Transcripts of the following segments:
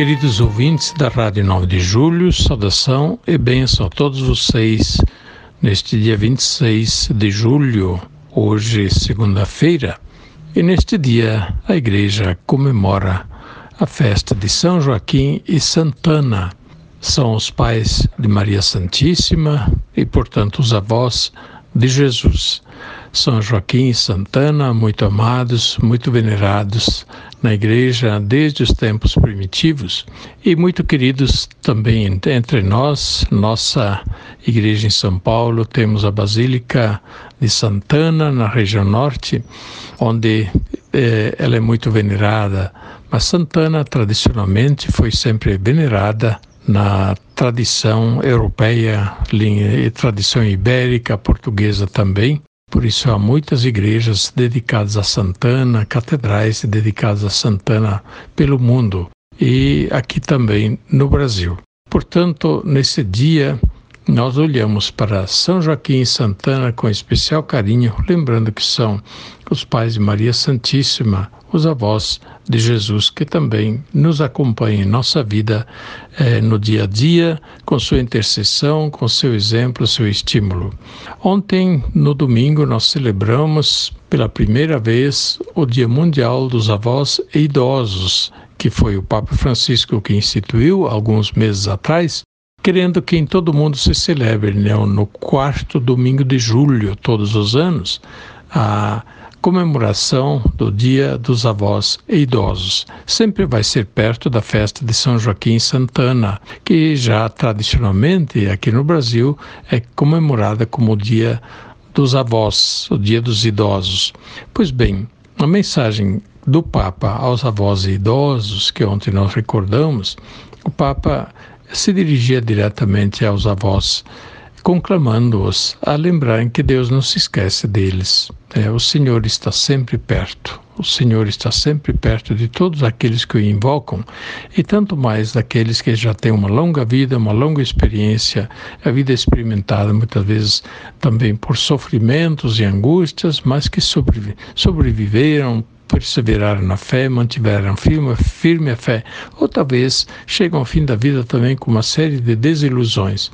Queridos ouvintes da Rádio 9 de Julho, saudação e bênção a todos vocês neste dia 26 de julho, hoje segunda-feira, e neste dia a igreja comemora a festa de São Joaquim e Santana. São os pais de Maria Santíssima e, portanto, os avós de Jesus. São Joaquim e Santana, muito amados, muito venerados na igreja desde os tempos primitivos e muito queridos também entre nós. Nossa igreja em São Paulo temos a Basílica de Santana, na região norte, onde eh, ela é muito venerada. Mas Santana, tradicionalmente, foi sempre venerada na tradição europeia e tradição ibérica, portuguesa também. Por isso há muitas igrejas dedicadas a Santana, catedrais dedicadas a Santana pelo mundo e aqui também no Brasil. Portanto, nesse dia nós olhamos para São Joaquim e Santana com especial carinho, lembrando que são os pais de Maria Santíssima, os avós de Jesus, que também nos acompanham em nossa vida eh, no dia a dia, com sua intercessão, com seu exemplo, seu estímulo. Ontem, no domingo, nós celebramos pela primeira vez o Dia Mundial dos Avós e Idosos, que foi o Papa Francisco que instituiu alguns meses atrás, querendo que em todo mundo se celebre né, no quarto domingo de julho, todos os anos, a comemoração do Dia dos Avós e Idosos. Sempre vai ser perto da festa de São Joaquim Santana, que já tradicionalmente aqui no Brasil é comemorada como o Dia dos Avós, o Dia dos Idosos. Pois bem, a mensagem do Papa aos avós e idosos, que ontem nós recordamos, o Papa se dirigia diretamente aos avós, conclamando-os a lembrarem que Deus não se esquece deles. É, o Senhor está sempre perto. O Senhor está sempre perto de todos aqueles que o invocam e tanto mais daqueles que já têm uma longa vida, uma longa experiência, a vida experimentada muitas vezes também por sofrimentos e angústias, mas que sobreviveram, perseveraram na fé, mantiveram firme, firme a fé, ou talvez chegam ao fim da vida também com uma série de desilusões.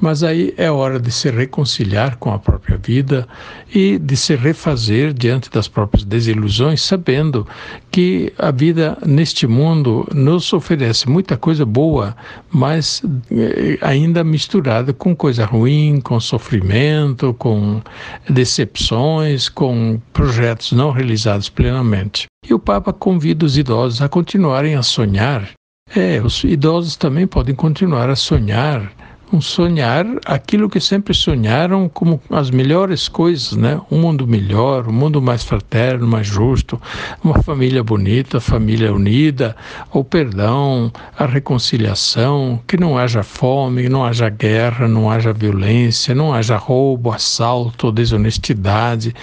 Mas aí é hora de se reconciliar com a própria vida e de se refazer diante das próprias desilusões, sabendo que a vida neste mundo nos oferece muita coisa boa, mas eh, ainda misturada com coisa ruim, com sofrimento, com decepções, com projetos não realizados plenamente. E o Papa convida os idosos a continuarem a sonhar. É, os idosos também podem continuar a sonhar um sonhar aquilo que sempre sonharam como as melhores coisas, né? Um mundo melhor, um mundo mais fraterno, mais justo, uma família bonita, família unida, o perdão, a reconciliação, que não haja fome, não haja guerra, não haja violência, não haja roubo, assalto, desonestidade,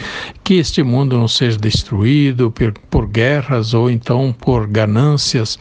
que este mundo não seja destruído por, por guerras ou então por ganâncias,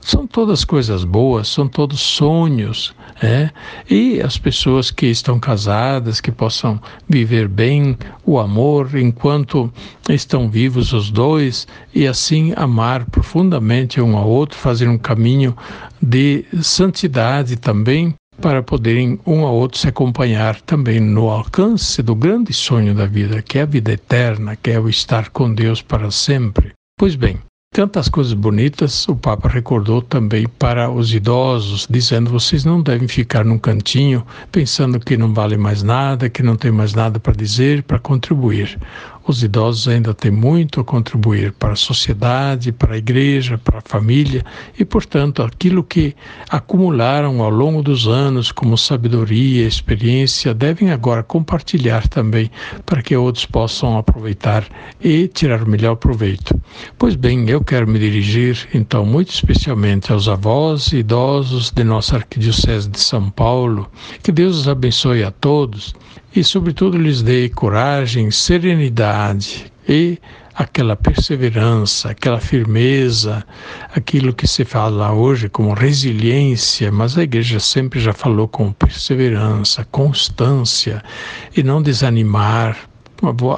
são todas coisas boas, são todos sonhos, é? E as pessoas que estão casadas, que possam viver bem o amor enquanto estão vivos os dois e assim amar profundamente um ao outro, fazer um caminho de santidade também para poderem um ao outro se acompanhar também no alcance do grande sonho da vida, que é a vida eterna, que é o estar com Deus para sempre. Pois bem, Tantas coisas bonitas o Papa recordou também para os idosos, dizendo: vocês não devem ficar num cantinho pensando que não vale mais nada, que não tem mais nada para dizer, para contribuir. Os idosos ainda têm muito a contribuir para a sociedade, para a igreja, para a família e, portanto, aquilo que acumularam ao longo dos anos como sabedoria, experiência, devem agora compartilhar também para que outros possam aproveitar e tirar o melhor proveito. Pois bem, eu quero me dirigir então muito especialmente aos avós e idosos de nossa Arquidiocese de São Paulo. Que Deus os abençoe a todos e, sobretudo, lhes dê coragem, serenidade e aquela perseverança, aquela firmeza, aquilo que se fala hoje como resiliência, mas a igreja sempre já falou com perseverança, constância e não desanimar,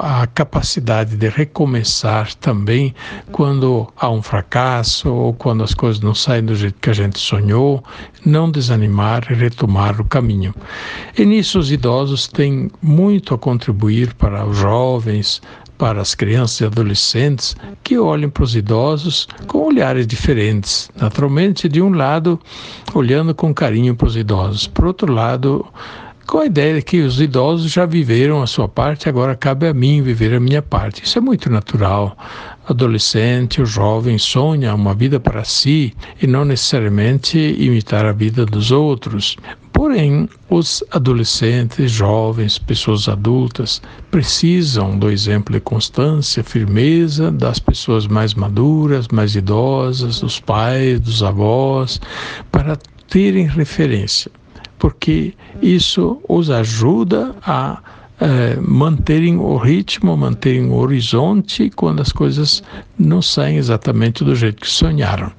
a capacidade de recomeçar também quando há um fracasso ou quando as coisas não saem do jeito que a gente sonhou, não desanimar e retomar o caminho. E nisso os idosos têm muito a contribuir para os jovens, para as crianças e adolescentes que olhem para os idosos com olhares diferentes. Naturalmente, de um lado, olhando com carinho para os idosos, por outro lado, com a ideia de que os idosos já viveram a sua parte, agora cabe a mim viver a minha parte. Isso é muito natural. O adolescente, o jovem sonha uma vida para si e não necessariamente imitar a vida dos outros. Porém, os adolescentes, jovens, pessoas adultas precisam do exemplo de constância, firmeza das pessoas mais maduras, mais idosas, dos pais, dos avós, para terem referência porque isso os ajuda a é, manterem o ritmo, manterem o horizonte quando as coisas não saem exatamente do jeito que sonharam.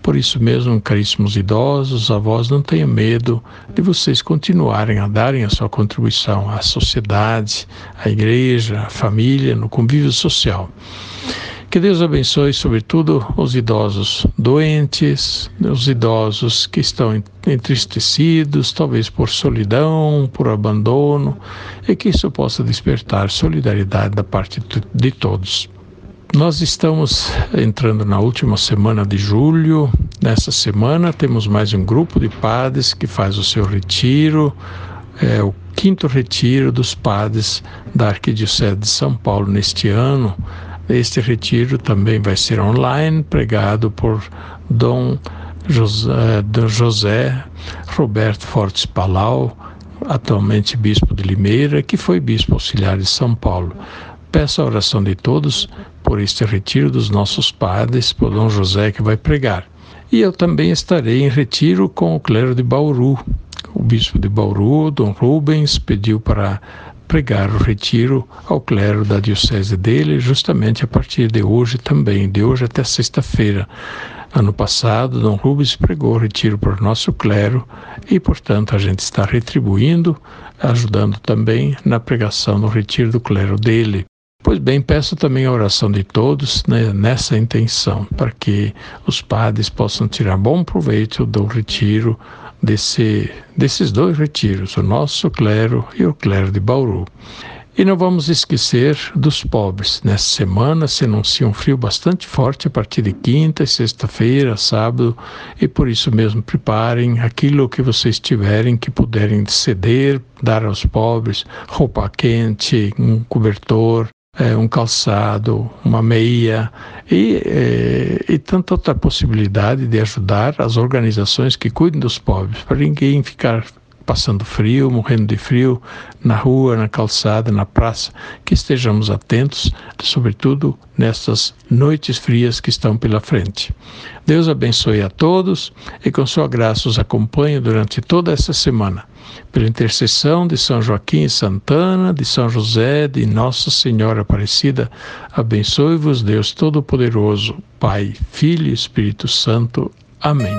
Por isso mesmo, caríssimos idosos, avós, não tenham medo de vocês continuarem a darem a sua contribuição à sociedade, à igreja, à família, no convívio social. Que Deus abençoe, sobretudo, os idosos doentes, os idosos que estão entristecidos, talvez por solidão, por abandono, e que isso possa despertar solidariedade da parte de todos. Nós estamos entrando na última semana de julho. Nessa semana temos mais um grupo de padres que faz o seu retiro, é o quinto retiro dos padres da Arquidiocese de São Paulo neste ano. Este retiro também vai ser online, pregado por Dom José, Dom José Roberto Fortes Palau, atualmente bispo de Limeira, que foi bispo auxiliar de São Paulo. Peço a oração de todos por este retiro dos nossos padres, por Dom José que vai pregar. E eu também estarei em retiro com o clero de Bauru. O bispo de Bauru, Dom Rubens, pediu para pregar o retiro ao clero da diocese dele, justamente a partir de hoje também, de hoje até sexta-feira. Ano passado, Dom Rubens pregou o retiro para o nosso clero e, portanto, a gente está retribuindo, ajudando também na pregação no retiro do clero dele. Pois bem, peço também a oração de todos né, nessa intenção, para que os padres possam tirar bom proveito do retiro desse, desses dois retiros, o nosso clero e o clero de Bauru. E não vamos esquecer dos pobres. Nessa semana se anuncia um frio bastante forte a partir de quinta, sexta-feira, sábado, e por isso mesmo preparem aquilo que vocês tiverem que puderem ceder, dar aos pobres, roupa quente, um cobertor, é, um calçado, uma meia e, é, e tanta outra possibilidade de ajudar as organizações que cuidam dos pobres, para ninguém ficar passando frio, morrendo de frio, na rua, na calçada, na praça, que estejamos atentos, sobretudo nestas noites frias que estão pela frente. Deus abençoe a todos e com sua graça os acompanhe durante toda essa semana pela intercessão de São Joaquim e Santana, de São José, de Nossa Senhora Aparecida, abençoe-vos Deus Todo-Poderoso, Pai, Filho e Espírito Santo. Amém.